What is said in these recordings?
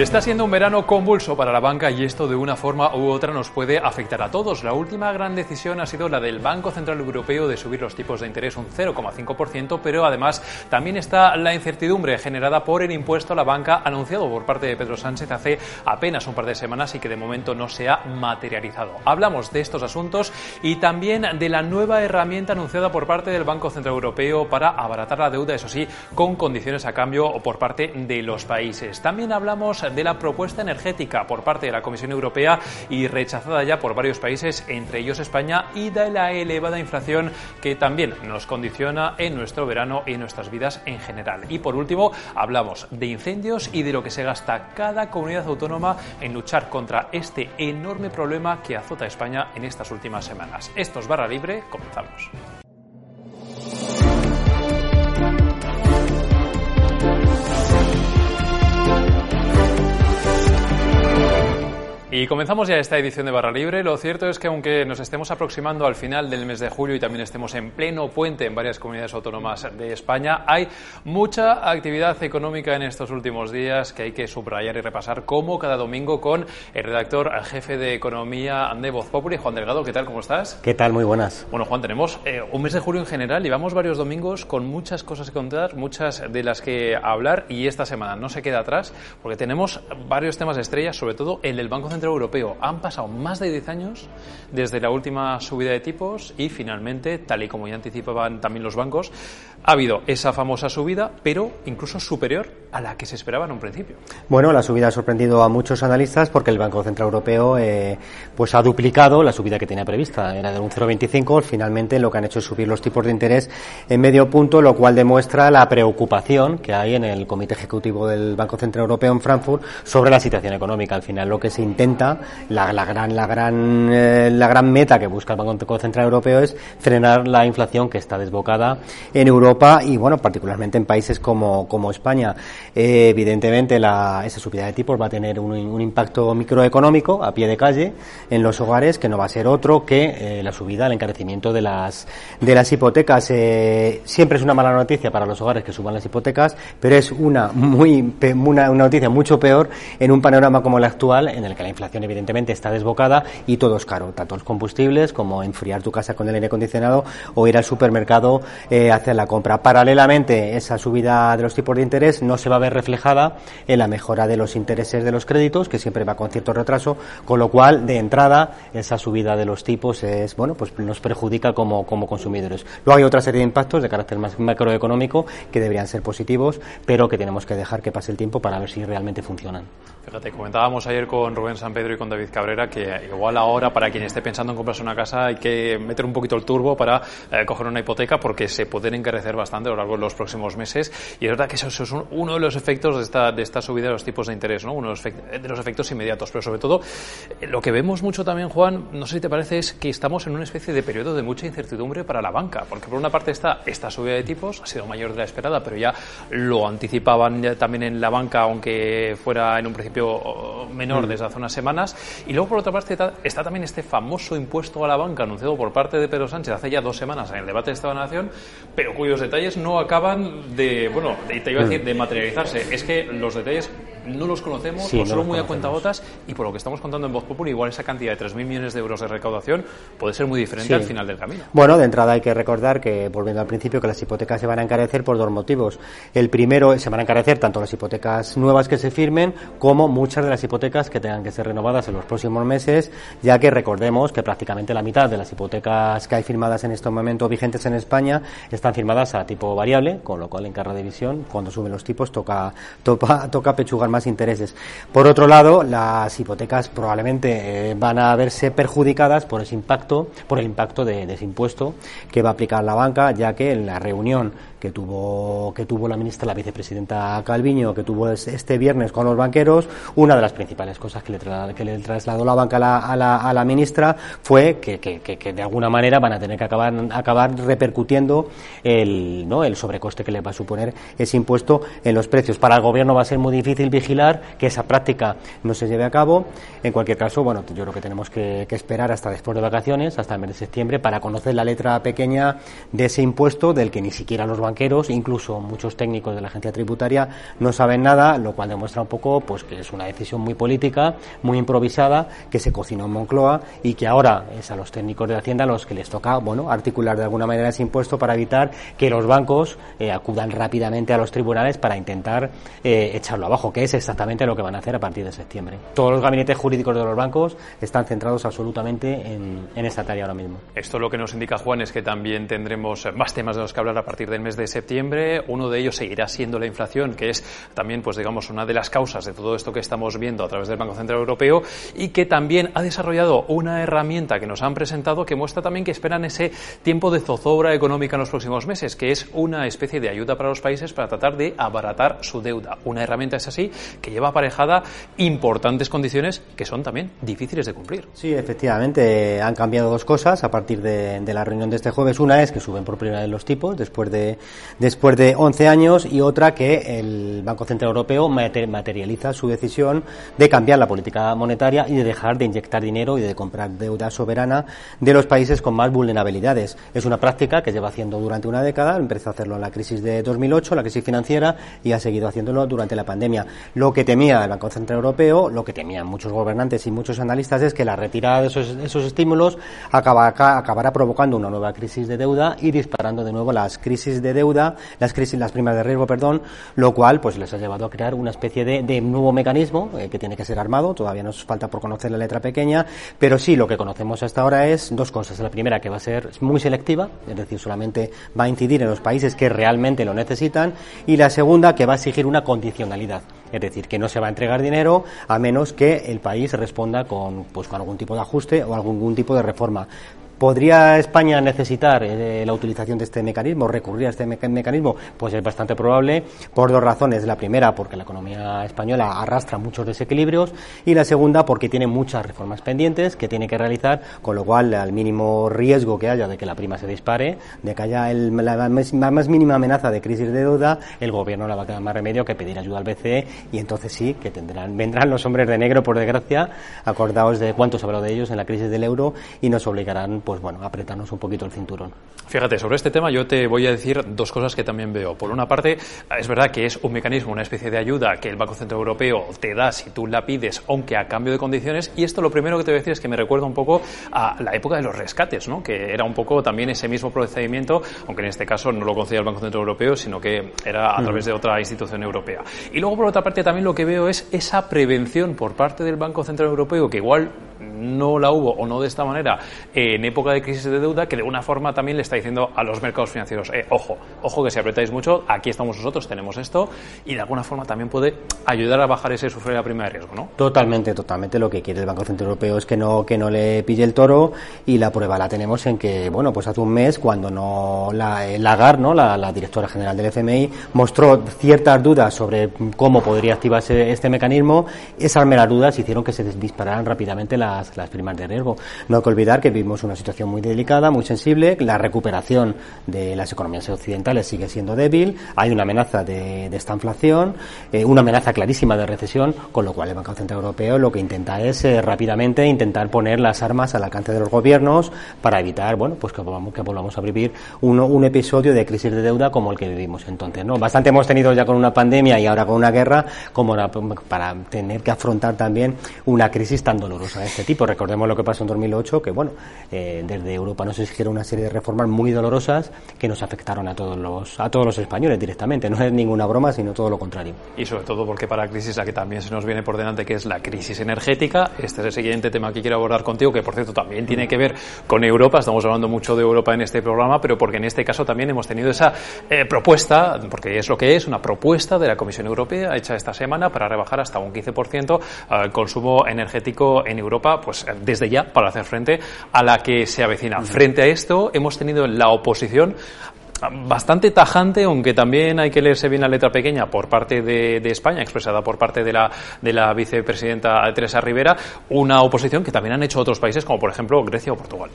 Está siendo un verano convulso para la banca y esto de una forma u otra nos puede afectar a todos. La última gran decisión ha sido la del Banco Central Europeo de subir los tipos de interés un 0,5%, pero además también está la incertidumbre generada por el impuesto a la banca anunciado por parte de Pedro Sánchez hace apenas un par de semanas y que de momento no se ha materializado. Hablamos de estos asuntos y también de la nueva herramienta anunciada por parte del Banco Central Europeo para abaratar la deuda, eso sí, con condiciones a cambio por parte de los países. También hablamos de la propuesta energética por parte de la Comisión Europea y rechazada ya por varios países, entre ellos España, y de la elevada inflación que también nos condiciona en nuestro verano y en nuestras vidas en general. Y por último, hablamos de incendios y de lo que se gasta cada comunidad autónoma en luchar contra este enorme problema que azota a España en estas últimas semanas. Esto es Barra Libre, comenzamos. Y comenzamos ya esta edición de Barra Libre. Lo cierto es que aunque nos estemos aproximando al final del mes de julio y también estemos en pleno puente en varias comunidades autónomas de España, hay mucha actividad económica en estos últimos días que hay que subrayar y repasar, como cada domingo con el redactor jefe de Economía de Voz Populi, Juan Delgado. ¿Qué tal? ¿Cómo estás? ¿Qué tal? Muy buenas. Bueno, Juan, tenemos eh, un mes de julio en general, llevamos varios domingos con muchas cosas que contar, muchas de las que hablar y esta semana no se queda atrás porque tenemos varios temas de estrella, sobre todo el del Banco Central Europeo. Han pasado más de 10 años desde la última subida de tipos y finalmente, tal y como ya anticipaban también los bancos, ha habido esa famosa subida, pero incluso superior a la que se esperaba en un principio. Bueno, la subida ha sorprendido a muchos analistas porque el Banco Central Europeo eh, pues ha duplicado la subida que tenía prevista. Era de un 0,25. Finalmente lo que han hecho es subir los tipos de interés en medio punto, lo cual demuestra la preocupación que hay en el Comité Ejecutivo del Banco Central Europeo en Frankfurt sobre la situación económica. Al final lo que se intenta, la, la gran, la, gran, eh, la gran meta que busca el Banco Central Europeo es frenar la inflación que está desbocada en Europa y, bueno, particularmente en países como, como España. Eh, evidentemente, la, esa subida de tipos va a tener un, un, impacto microeconómico a pie de calle en los hogares que no va a ser otro que eh, la subida, el encarecimiento de las, de las hipotecas. Eh, siempre es una mala noticia para los hogares que suban las hipotecas, pero es una, muy, una, una noticia mucho peor en un panorama como el actual, en el que la inflación, evidentemente, está desbocada y todo es caro, tanto los combustibles como enfriar tu casa con el aire acondicionado o ir al supermercado a hacer la compra. Paralelamente, esa subida de los tipos de interés no se va a ver reflejada en la mejora de los intereses de los créditos, que siempre va con cierto retraso, con lo cual, de entrada, esa subida de los tipos es, bueno, pues nos perjudica como, como consumidores. Luego hay otra serie de impactos de carácter más macroeconómico que deberían ser positivos, pero que tenemos que dejar que pase el tiempo para ver si realmente funcionan. Fíjate, comentábamos ayer con Rubén San Pedro y con David Cabrera que igual ahora para quien esté pensando en comprarse una casa hay que meter un poquito el turbo para eh, coger una hipoteca porque se pueden encarecer bastante a lo largo de los próximos meses y es verdad que eso, eso es un, uno de los efectos de esta, de esta subida de los tipos de interés, ¿no? uno de los, de los efectos inmediatos, pero sobre todo eh, lo que vemos mucho también, Juan, no sé si te parece, es que estamos en una especie de periodo de mucha incertidumbre para la banca, porque por una parte está esta subida de tipos, ha sido mayor de la esperada, pero ya lo anticipaban ya también en la banca, aunque fuera en un principio menor desde hace unas semanas. Y luego, por otra parte, está, también este famoso impuesto a la banca anunciado por parte de Pedro Sánchez hace ya dos semanas en el debate de Estado de Nación, pero cuyos detalles no acaban de, bueno, te iba a decir, de materializarse. Es que los detalles no los conocemos Sí, o solo muy a conocemos. cuentagotas y por lo que estamos contando en Voz Populi, igual esa cantidad de 3.000 millones de euros de recaudación puede ser muy diferente Sí. al final del camino. Bueno, de entrada hay que recordar que, volviendo al principio, que las hipotecas se van a encarecer por dos motivos. El primero, se van a encarecer tanto las hipotecas nuevas que se firmen como muchas de las hipotecas que tengan que ser renovadas en los próximos meses, ya que recordemos que prácticamente la mitad de las hipotecas que hay firmadas en este momento vigentes en España están firmadas a tipo variable, con lo cual en cada división, cuando suben los tipos, toca, toca, toca pechugar más más intereses. Por otro lado, las hipotecas probablemente eh, van a verse perjudicadas por ese impacto, por el impacto de, ese impuesto que va a aplicar la banca, ya que en la reunión que tuvo, que tuvo la ministra, la vicepresidenta Calviño, que tuvo este viernes con los banqueros, una de las principales cosas que le, que le trasladó la banca a la, ministra fue que, de alguna manera van a tener que acabar, acabar repercutiendo el, ¿no? el sobrecoste que le va a suponer ese impuesto en los precios. Para el gobierno va a ser muy difícil vigilar que esa práctica no se lleve a cabo. En cualquier caso, bueno, yo creo que tenemos que, esperar hasta después de vacaciones, hasta el mes de septiembre, para conocer la letra pequeña de ese impuesto del que ni siquiera los banqueros, incluso muchos técnicos de la agencia tributaria, no saben nada, lo cual demuestra un poco pues que es una decisión muy política, muy improvisada, que se cocinó en Moncloa y que ahora es a los técnicos de Hacienda los que les toca, bueno, articular de alguna manera ese impuesto para evitar que los bancos eh, acudan rápidamente a los tribunales para intentar eh, echarlo abajo, que exactamente lo que van a hacer a partir de septiembre. Todos los gabinetes jurídicos de los bancos están centrados absolutamente en, en esta tarea ahora mismo. Esto lo que nos indica Juan es que también tendremos más temas de los que hablar a partir del mes de septiembre. Uno de ellos seguirá siendo la inflación, que es también, pues digamos, una de las causas de todo esto que estamos viendo a través del Banco Central Europeo y que también ha desarrollado una herramienta que nos han presentado que muestra también que esperan ese tiempo de zozobra económica en los próximos meses, que es una especie de ayuda para los países para tratar de abaratar su deuda. Una herramienta es así que lleva aparejada importantes condiciones que son también difíciles de cumplir. Sí, efectivamente, han cambiado dos cosas a partir de, de la reunión de este jueves. Una es que suben por primera vez los tipos después de, después de 11 años y otra que el Banco Central Europeo materializa su decisión de cambiar la política monetaria y de dejar de inyectar dinero y de comprar deuda soberana de los países con más vulnerabilidades. Es una práctica que lleva haciendo durante una década, empezó a hacerlo en la crisis de 2008, la crisis financiera, y ha seguido haciéndolo durante la pandemia. Lo que temía el Banco Central Europeo, lo que temían muchos gobernantes y muchos analistas es que la retirada de esos, estímulos acabará, acabará provocando una nueva crisis de deuda y disparando de nuevo las crisis de deuda, las crisis, las primas de riesgo, perdón, lo cual pues les ha llevado a crear una especie de, de nuevo mecanismo eh, que tiene que ser armado. Todavía nos falta por conocer la letra pequeña, pero sí lo que conocemos hasta ahora es dos cosas. La primera que va a ser muy selectiva, es decir, solamente va a incidir en los países que realmente lo necesitan, y la segunda que va a exigir una condicionalidad. Es decir, que no se va a entregar dinero a menos que el país responda con, pues, con algún tipo de ajuste o algún tipo de reforma. ¿Podría España necesitar eh, la utilización de este mecanismo, recurrir a este meca mecanismo? Pues es bastante probable por dos razones. La primera, porque la economía española arrastra muchos desequilibrios y la segunda, porque tiene muchas reformas pendientes que tiene que realizar, con lo cual, al mínimo riesgo que haya de que la prima se dispare, de que haya el, la, más mínima amenaza de crisis de deuda, el gobierno le va a quedar más remedio que pedir ayuda al BCE y entonces sí que tendrán, vendrán los hombres de negro, por desgracia, acordaos de cuánto se habló de ellos en la crisis del euro y nos obligarán bueno, apretarnos un poquito el cinturón. Fíjate, sobre este tema yo te voy a decir dos cosas que también veo. Por una parte, es verdad que es un mecanismo, una especie de ayuda que el Banco Central Europeo te da si tú la pides, aunque a cambio de condiciones. Y esto lo primero que te voy a decir es que me recuerda un poco a la época de los rescates, ¿no? que era un poco también ese mismo procedimiento, aunque en este caso no lo concedía el Banco Central Europeo, sino que era a través de otra institución europea. Y luego, por otra parte, también lo que veo es esa prevención por parte del Banco Central Europeo, que igual no la hubo o no de esta manera en época de crisis de deuda, que de una forma también le está diciendo a los mercados financieros, eh, ojo, ojo que si apretáis mucho, aquí estamos nosotros, tenemos esto, y de alguna forma también puede ayudar a bajar ese sufrir la prima de riesgo, ¿no? Totalmente, totalmente. Lo que quiere el Banco Central Europeo es que no, que no le pille el toro, y la prueba la tenemos en que, bueno, pues hace un mes, cuando no la Lagarde, ¿no? La, la directora general del FMI, mostró ciertas dudas sobre cómo podría activarse este mecanismo, esas meras dudas hicieron que se dispararan rápidamente las, las primas de riesgo. No hay que olvidar que vivimos una situación muy delicada, muy sensible, la recuperación de las economías occidentales sigue siendo débil, hay una amenaza de, de esta inflación, eh, una amenaza clarísima de recesión, con lo cual el Banco Central Europeo lo que intenta es eh, rápidamente intentar poner las armas al alcance de los gobiernos para evitar, bueno, pues que volvamos, a vivir un, un episodio de crisis de deuda como el que vivimos entonces. Bastante hemos tenido ya con una pandemia y ahora con una guerra como para tener que afrontar también una crisis tan dolorosa de este tipo. recordemos lo que pasó en 2008, que bueno, eh, desde Europa nos exigieron una serie de reformas muy dolorosas que nos afectaron a todos los a todos los españoles directamente. No es ninguna broma, sino todo lo contrario. Y sobre todo porque para la crisis la que también se nos viene por delante, que es la crisis energética, este es el siguiente tema que quiero abordar contigo, que por cierto también tiene que ver con Europa. Estamos hablando mucho de Europa en este programa, pero porque en este caso también hemos tenido esa eh, propuesta, porque es lo que es, una propuesta de la Comisión Europea hecha esta semana para rebajar hasta un 15% el consumo energético en Europa, pues desde ya para hacer frente a la que se avecina. Frente a esto, hemos tenido la oposición bastante tajante, aunque también hay que leerse bien la letra pequeña por parte de, de, España, expresada por parte de la, de la vicepresidenta Teresa Rivera, una oposición que también han hecho otros países como por ejemplo Grecia o Portugal.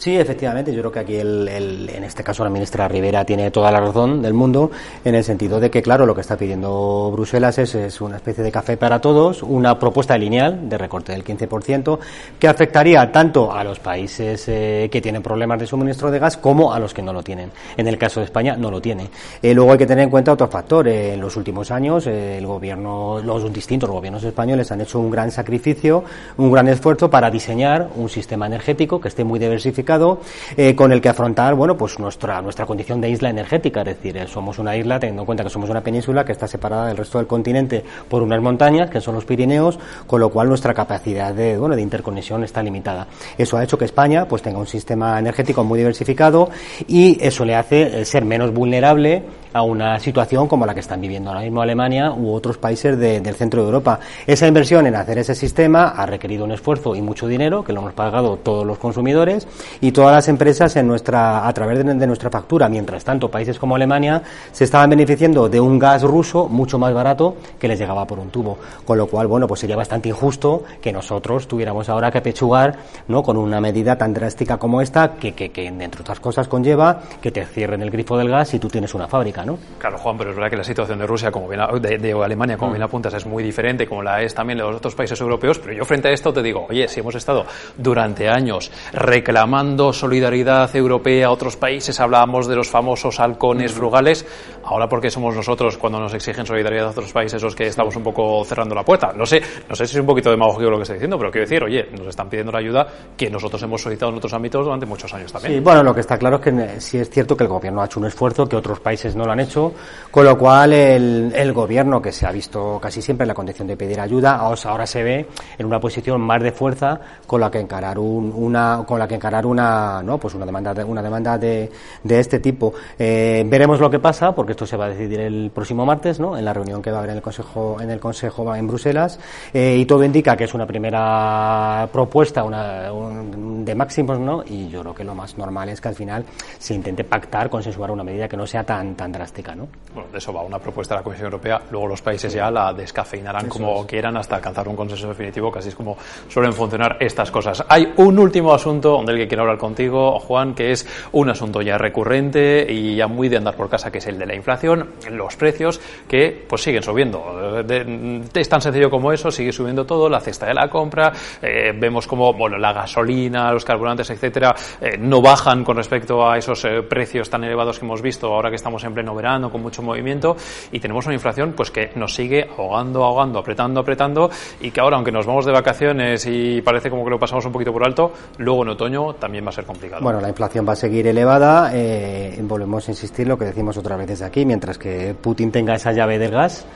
Sí, efectivamente, yo creo que aquí el, el, en este caso la ministra Rivera tiene toda la razón del mundo en el sentido de que, claro, lo que está pidiendo Bruselas es, es una especie de café para todos, una propuesta lineal de recorte del 15% que afectaría tanto a los países eh, que tienen problemas de suministro de gas como a los que no lo tienen. En el caso de España no lo tiene. Eh, luego hay que tener en cuenta otro factor. Eh, en los últimos años el gobierno, los distintos gobiernos españoles han hecho un gran sacrificio, un gran esfuerzo para diseñar un sistema energético que esté muy diversificado eh, con el que afrontar, bueno, pues nuestra, nuestra condición de isla energética, es decir, eh, somos una isla, teniendo en cuenta que somos una península que está separada del resto del continente por unas montañas, que son los Pirineos, con lo cual nuestra capacidad de, bueno, de interconexión está limitada. Eso ha hecho que España, pues tenga un sistema energético muy diversificado y eso le hace eh, ser menos vulnerable a una situación como la que están viviendo ahora mismo Alemania u otros países de, del centro de Europa. Esa inversión en hacer ese sistema ha requerido un esfuerzo y mucho dinero que lo hemos pagado todos los consumidores y todas las empresas en nuestra, a través de, de nuestra factura. Mientras tanto, países como Alemania se estaban beneficiando de un gas ruso mucho más barato que les llegaba por un tubo. Con lo cual, bueno, pues sería bastante injusto que nosotros tuviéramos ahora que pechugar ¿no? con una medida tan drástica como esta que, que, que, entre otras cosas, conlleva que te cierren el grifo del gas si tú tienes una fábrica. ¿No? Claro, Juan, pero es verdad que la situación de Rusia, como bien, de, de Alemania, como mm. bien apuntas, es muy diferente, como la es también de los otros países europeos, pero yo frente a esto te digo, oye, si hemos estado durante años reclamando solidaridad europea a otros países, hablábamos de los famosos halcones mm. frugales, ahora porque somos nosotros cuando nos exigen solidaridad a otros países los que estamos un poco cerrando la puerta. No sé, no sé si es un poquito demagógico lo que estoy diciendo, pero quiero decir, oye, nos están pidiendo la ayuda que nosotros hemos solicitado en otros ámbitos durante muchos años también. Sí, bueno, lo que está claro es que eh, sí es cierto que el gobierno ha hecho un esfuerzo que otros países no lo han hecho, con lo cual el, el gobierno, que se ha visto casi siempre en la condición de pedir ayuda, ahora se ve en una posición más de fuerza con la que encarar un, una, con la que encarar una, no, pues una demanda, de, una demanda de, de este tipo. Eh, veremos lo que pasa, porque esto se va a decidir el próximo martes, ¿no? En la reunión que va a haber en el Consejo, en el Consejo en Bruselas, eh, y todo indica que es una primera propuesta, una, un, de máximos, ¿no? Y yo creo que lo más normal es que al final se intente pactar, consensuar una medida que no sea tan, tan drástica, ¿no? Bueno, de eso va una propuesta de la Comisión Europea. Luego los países ya la descafeinarán eso como es. quieran hasta alcanzar un consenso definitivo, que así es como suelen funcionar estas cosas. Hay un último asunto del que quiero hablar contigo, Juan, que es un asunto ya recurrente y ya muy de andar por casa, que es el de la inflación, los precios que pues siguen subiendo. Es tan sencillo como eso, sigue subiendo todo, la cesta de la compra, eh, vemos como bueno, la gasolina, los carburantes, etcétera, eh, no bajan con respecto a esos eh, precios tan elevados que hemos visto ahora que estamos en pleno verano con mucho movimiento y tenemos una inflación pues que nos sigue ahogando, ahogando, apretando, apretando y que ahora aunque nos vamos de vacaciones y parece como que lo pasamos un poquito por alto, luego en otoño también va a ser complicado. Bueno, la inflación va a seguir elevada, eh, volvemos a insistir lo que decimos otra vez desde aquí, mientras que Putin tenga esa llave del gas,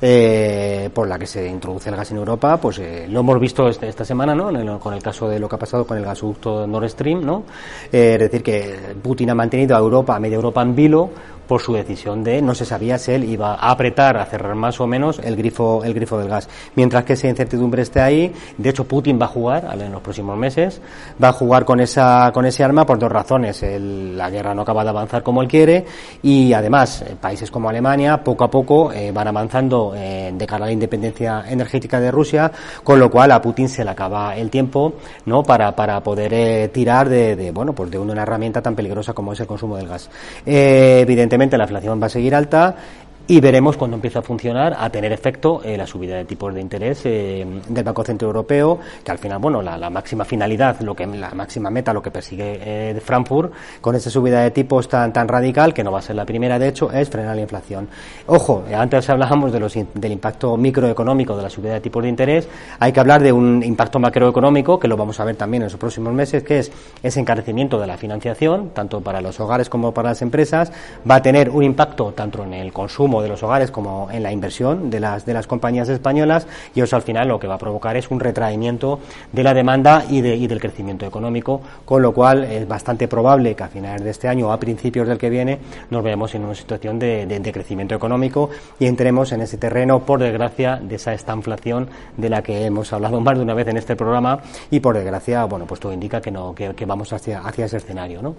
eh, por la que se introduce el gas en Europa, pues eh, lo hemos visto este, esta semana, ¿no? El, con el caso de lo que ha pasado con el gasoducto Nord Stream, ¿no? Eh, es decir, que Putin ha mantenido a Europa, a media Europa en vilo, por su decisión de no se sabía si él iba a apretar, a cerrar más o menos el grifo, el grifo del gas. Mientras que esa incertidumbre esté ahí, de hecho Putin va a jugar en los próximos meses, va a jugar con esa, con ese arma por dos razones. El, la guerra no acaba de avanzar como él quiere y además eh, países como Alemania poco a poco eh, van avanzando eh, de cara a la independencia energética de Rusia, con lo cual a Putin se le acaba el tiempo, ¿no? Para, para poder eh, tirar de, bueno, pues de una herramienta tan peligrosa como es el consumo del gas. Evidentemente la inflación va a seguir alta y veremos cuando empiece a funcionar, a tener efecto eh, la subida de tipos de interés eh, del Banco Central Europeo, que al final, bueno, la, máxima finalidad, lo que la máxima meta, lo que persigue eh, Frankfurt con esa subida de tipos tan tan radical, que no va a ser la primera, de hecho, es frenar la inflación. Ojo, antes hablábamos de los, del impacto microeconómico de la subida de tipos de interés, hay que hablar de un impacto macroeconómico, que lo vamos a ver también en los próximos meses, que es ese encarecimiento de la financiación, tanto para los hogares como para las empresas, va a tener un impacto tanto en el consumo de los hogares como en la inversión de las, de las compañías españolas y eso al final lo que va a provocar es un retraimiento de la demanda y, de, y del crecimiento económico, con lo cual es bastante probable que a finales de este año o a principios del que viene nos veamos en una situación de, de, crecimiento económico y entremos en ese terreno, por desgracia, de esa estanflación de la que hemos hablado más de una vez en este programa y por desgracia, bueno, pues todo indica que, no, que, que vamos hacia, hacia ese escenario, ¿no?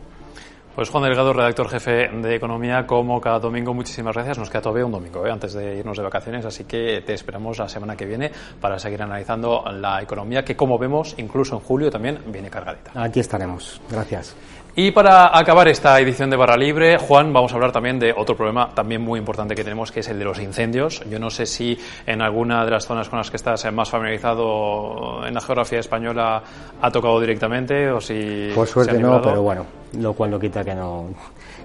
Pues Juan Delgado, redactor jefe de Economía, como cada domingo, muchísimas gracias. Nos queda todavía un domingo ¿eh? antes de irnos de vacaciones, así que te esperamos la semana que viene para seguir analizando la economía, que como vemos, incluso en julio también viene cargadita. Aquí estaremos. Gracias. Y para acabar esta edición de Barra Libre, Juan, vamos a hablar también de otro problema también muy importante que tenemos, que es el de los incendios. Yo no sé si en alguna de las zonas con las que estás más familiarizado en la geografía española ha tocado directamente o si... Por suerte no, pero bueno, lo cual no quita que no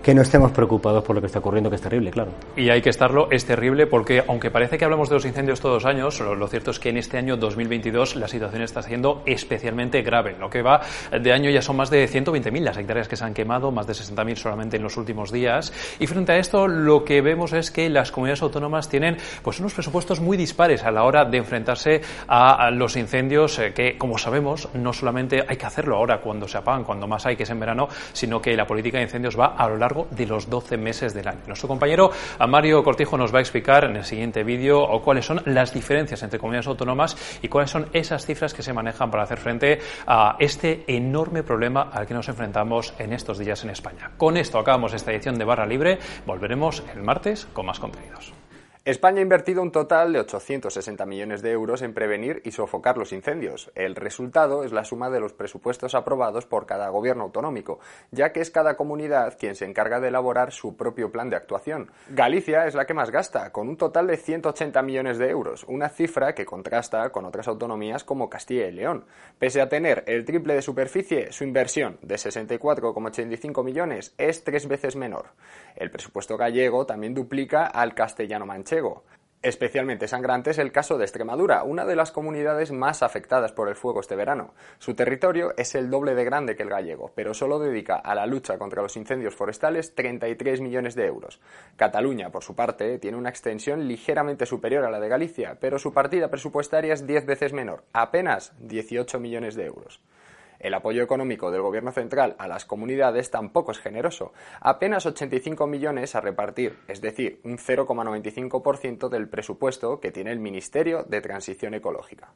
que no estemos preocupados por lo que está ocurriendo, que es terrible, claro. Y hay que estarlo, es terrible porque aunque parece que hablamos de los incendios todos los años, lo, cierto es que en este año 2022 la situación está siendo especialmente grave. Lo que va de año ya son más de 120.000 las hectáreas que se han quemado, más de 60.000 solamente en los últimos días. Y frente a esto lo que vemos es que las comunidades autónomas tienen pues unos presupuestos muy dispares a la hora de enfrentarse a, los incendios eh, que, como sabemos, no solamente hay que hacerlo ahora cuando se apagan, cuando más hay que es en verano, sino que la política de incendios va a lo largo de los 12 meses del año. Nuestro compañero Mario Cortijo nos va a explicar en el siguiente vídeo cuáles son las diferencias entre comunidades autónomas y cuáles son esas cifras que se manejan para hacer frente a este enorme problema al que nos enfrentamos en estos días en España. Con esto acabamos esta edición de Barra Libre. Volveremos el martes con más contenidos. España ha invertido un total de 860 millones de euros en prevenir y sofocar los incendios. El resultado es la suma de los presupuestos aprobados por cada gobierno autonómico, ya que es cada comunidad quien se encarga de elaborar su propio plan de actuación. Galicia es la que más gasta, con un total de 180 millones de euros, una cifra que contrasta con otras autonomías como Castilla y León. Pese a tener el triple de superficie, su inversión de 64,85 millones es tres veces menor. El presupuesto gallego también duplica al castellano Especialmente sangrante es el caso de Extremadura, una de las comunidades más afectadas por el fuego este verano. Su territorio es el doble de grande que el gallego, pero solo dedica a la lucha contra los incendios forestales 33 millones de euros. Cataluña, por su parte, tiene una extensión ligeramente superior a la de Galicia, pero su partida presupuestaria es 10 veces menor, apenas 18 millones de euros. El apoyo económico del Gobierno central a las comunidades tampoco es generoso, apenas 85 millones a repartir, es decir, un 0,95% del presupuesto que tiene el Ministerio de Transición Ecológica.